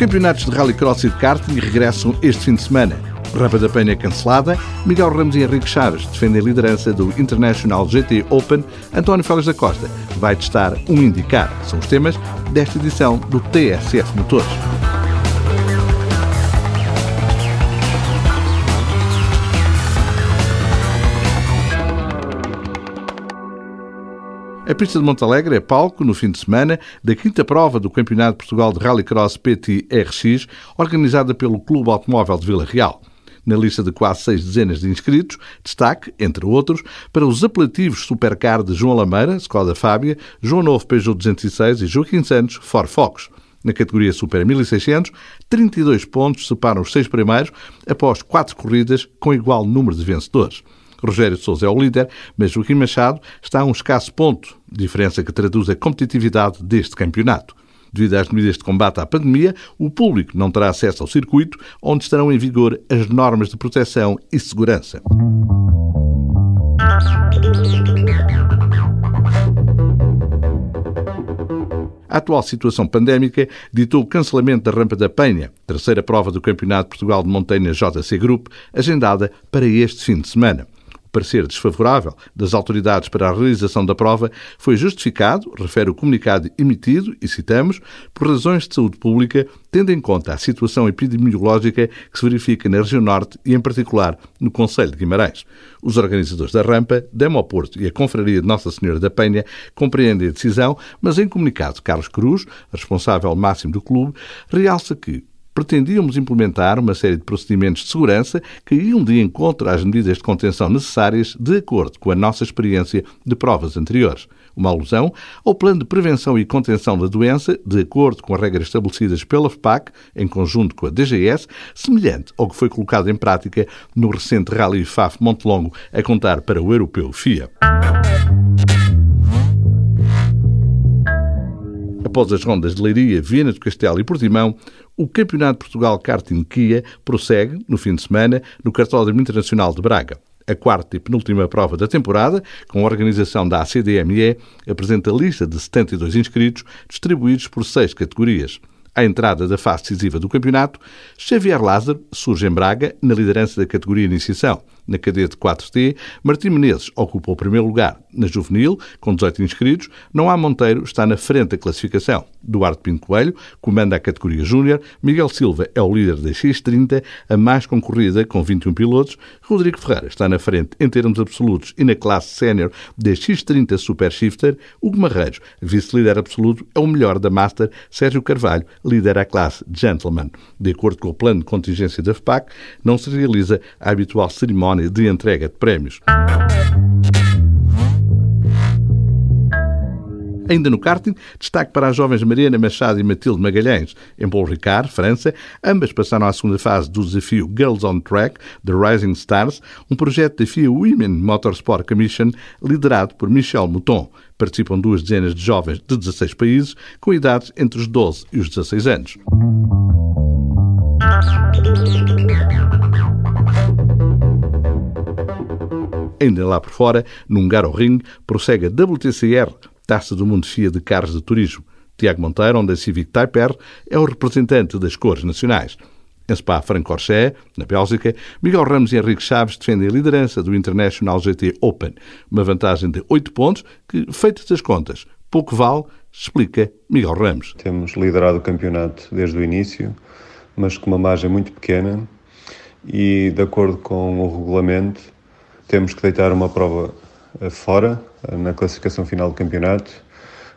campeonatos de rallycross e de karting regressam este fim de semana. Rampa da Penha cancelada, Miguel Ramos e Henrique Chaves defendem a liderança do International GT Open, António Félix da Costa vai testar um indicar. São os temas desta edição do TSF Motores. A pista de Montalegre é palco, no fim de semana, da quinta prova do Campeonato Portugal de Rallycross PT-RX, organizada pelo Clube Automóvel de Vila Real. Na lista de quase seis dezenas de inscritos, destaque, entre outros, para os apelativos Supercar de João Lameira, Skoda Fábia, João Novo Peugeot 206 e Joaquim Santos, Ford Focus. Na categoria Super 1600, 32 pontos separam os seis primeiros após quatro corridas com igual número de vencedores. Rogério Souza é o líder, mas Joaquim Machado está a um escasso ponto, diferença que traduz a competitividade deste campeonato. Devido às medidas de combate à pandemia, o público não terá acesso ao circuito, onde estarão em vigor as normas de proteção e segurança. A atual situação pandémica ditou o cancelamento da Rampa da Penha, terceira prova do Campeonato de Portugal de Montanha JC Group, agendada para este fim de semana parecer desfavorável das autoridades para a realização da prova foi justificado, refere o comunicado emitido, e citamos, por razões de saúde pública, tendo em conta a situação epidemiológica que se verifica na região norte e, em particular, no Conselho de Guimarães. Os organizadores da rampa, Demo Porto e a Confraria de Nossa Senhora da Penha compreendem a decisão, mas em comunicado, Carlos Cruz, responsável máximo do clube, realça que pretendíamos implementar uma série de procedimentos de segurança que iam de encontro às medidas de contenção necessárias de acordo com a nossa experiência de provas anteriores. Uma alusão ao plano de prevenção e contenção da doença, de acordo com as regras estabelecidas pela FPAC, em conjunto com a DGS, semelhante ao que foi colocado em prática no recente Rally FAF Montelongo, a contar para o europeu FIA. Após as rondas de Leiria, Viena do Castelo e Portimão, o Campeonato de Portugal Karting Kia prossegue, no fim de semana, no Cartódromo Internacional de Braga. A quarta e penúltima prova da temporada, com a organização da ACDME, apresenta a lista de 72 inscritos, distribuídos por seis categorias. À entrada da fase decisiva do campeonato, Xavier Lázaro surge em Braga na liderança da categoria Iniciação. Na cadete 4T, Martim Menezes ocupa o primeiro lugar. Na juvenil, com 18 inscritos, não há Monteiro está na frente da classificação. Duarte Pinto Coelho comanda a categoria Júnior, Miguel Silva é o líder da X30, a mais concorrida com 21 pilotos, Rodrigo Ferreira está na frente em termos absolutos e na classe sénior da X30 Super Shifter, Hugo Marreiros, vice-líder absoluto, é o melhor da Master, Sérgio Carvalho lidera a classe Gentleman. De acordo com o plano de contingência da FPAC, não se realiza a habitual cerimónia cerimónia de entrega de prémios. Ainda no karting, destaque para as jovens Mariana Machado e Matilde Magalhães. Em Paul Ricard, França, ambas passaram à segunda fase do desafio Girls on Track, The Rising Stars, um projeto da FIA Women Motorsport Commission, liderado por Michel Mouton. Participam duas dezenas de jovens de 16 países, com idades entre os 12 e os 16 anos. Ainda lá por fora, num Ring, prossegue a WTCR, Taça do Mundo FIA de Carros de Turismo. Tiago Monteiro, onde a Civic Type R é o representante das cores nacionais. Em Spa-Francorchamps, na Bélgica, Miguel Ramos e Henrique Chaves defendem a liderança do International GT Open, uma vantagem de 8 pontos que, feitas as contas, pouco vale, explica Miguel Ramos. Temos liderado o campeonato desde o início, mas com uma margem muito pequena e, de acordo com o regulamento, temos que deitar uma prova eh, fora, eh, na classificação final do campeonato.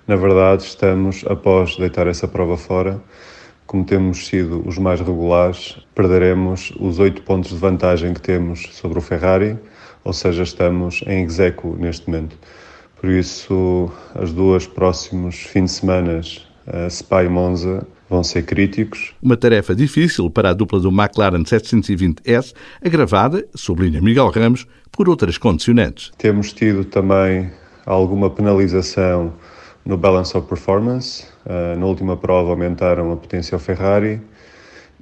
Na verdade, estamos, após deitar essa prova fora, como temos sido os mais regulares, perderemos os oito pontos de vantagem que temos sobre o Ferrari, ou seja, estamos em execo neste momento. Por isso, as duas próximos fins de semana, eh, Spa e Monza, vão ser críticos. Uma tarefa difícil para a dupla do McLaren 720S, agravada, sublinha Miguel Ramos, por outras condicionantes. Temos tido também alguma penalização no Balance of Performance. Uh, na última prova aumentaram a potência ao Ferrari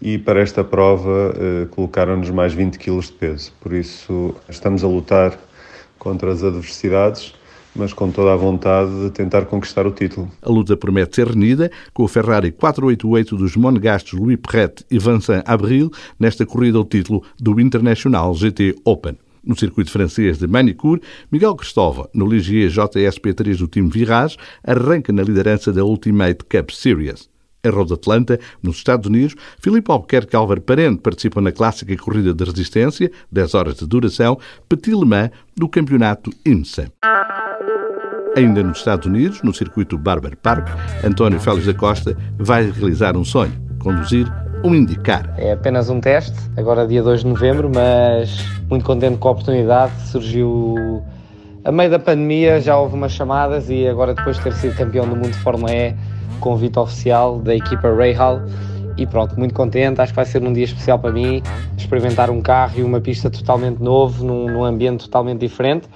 e para esta prova uh, colocaram-nos mais 20 kg de peso. Por isso estamos a lutar contra as adversidades, mas com toda a vontade de tentar conquistar o título. A luta promete ser renhida, com o Ferrari 488 dos monegastos Louis Perret e Vincent Abril nesta corrida ao título do International GT Open. No circuito francês de Manicure, Miguel Cristóvão, no Ligier JSP3 do time Virage, arranca na liderança da Ultimate Cup Series. Em Road Atlanta, nos Estados Unidos, Filipe Albuquerque Álvaro Parente participa na clássica corrida de resistência, 10 horas de duração, Petit Le Mans, do campeonato IMSA. Ainda nos Estados Unidos, no circuito Barber Park, António Félix da Costa vai realizar um sonho, conduzir um indicar. É apenas um teste, agora dia 2 de novembro, mas muito contente com a oportunidade. Surgiu a meio da pandemia, já houve umas chamadas e agora depois de ter sido campeão do mundo de Fórmula E, convite oficial da equipa Rahal e pronto, muito contente, acho que vai ser um dia especial para mim, experimentar um carro e uma pista totalmente novo, num, num ambiente totalmente diferente,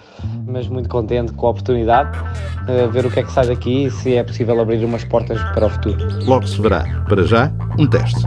mas muito contente com a oportunidade, uh, ver o que é que sai daqui e se é possível abrir umas portas para o futuro. Logo se verá, para já, um teste.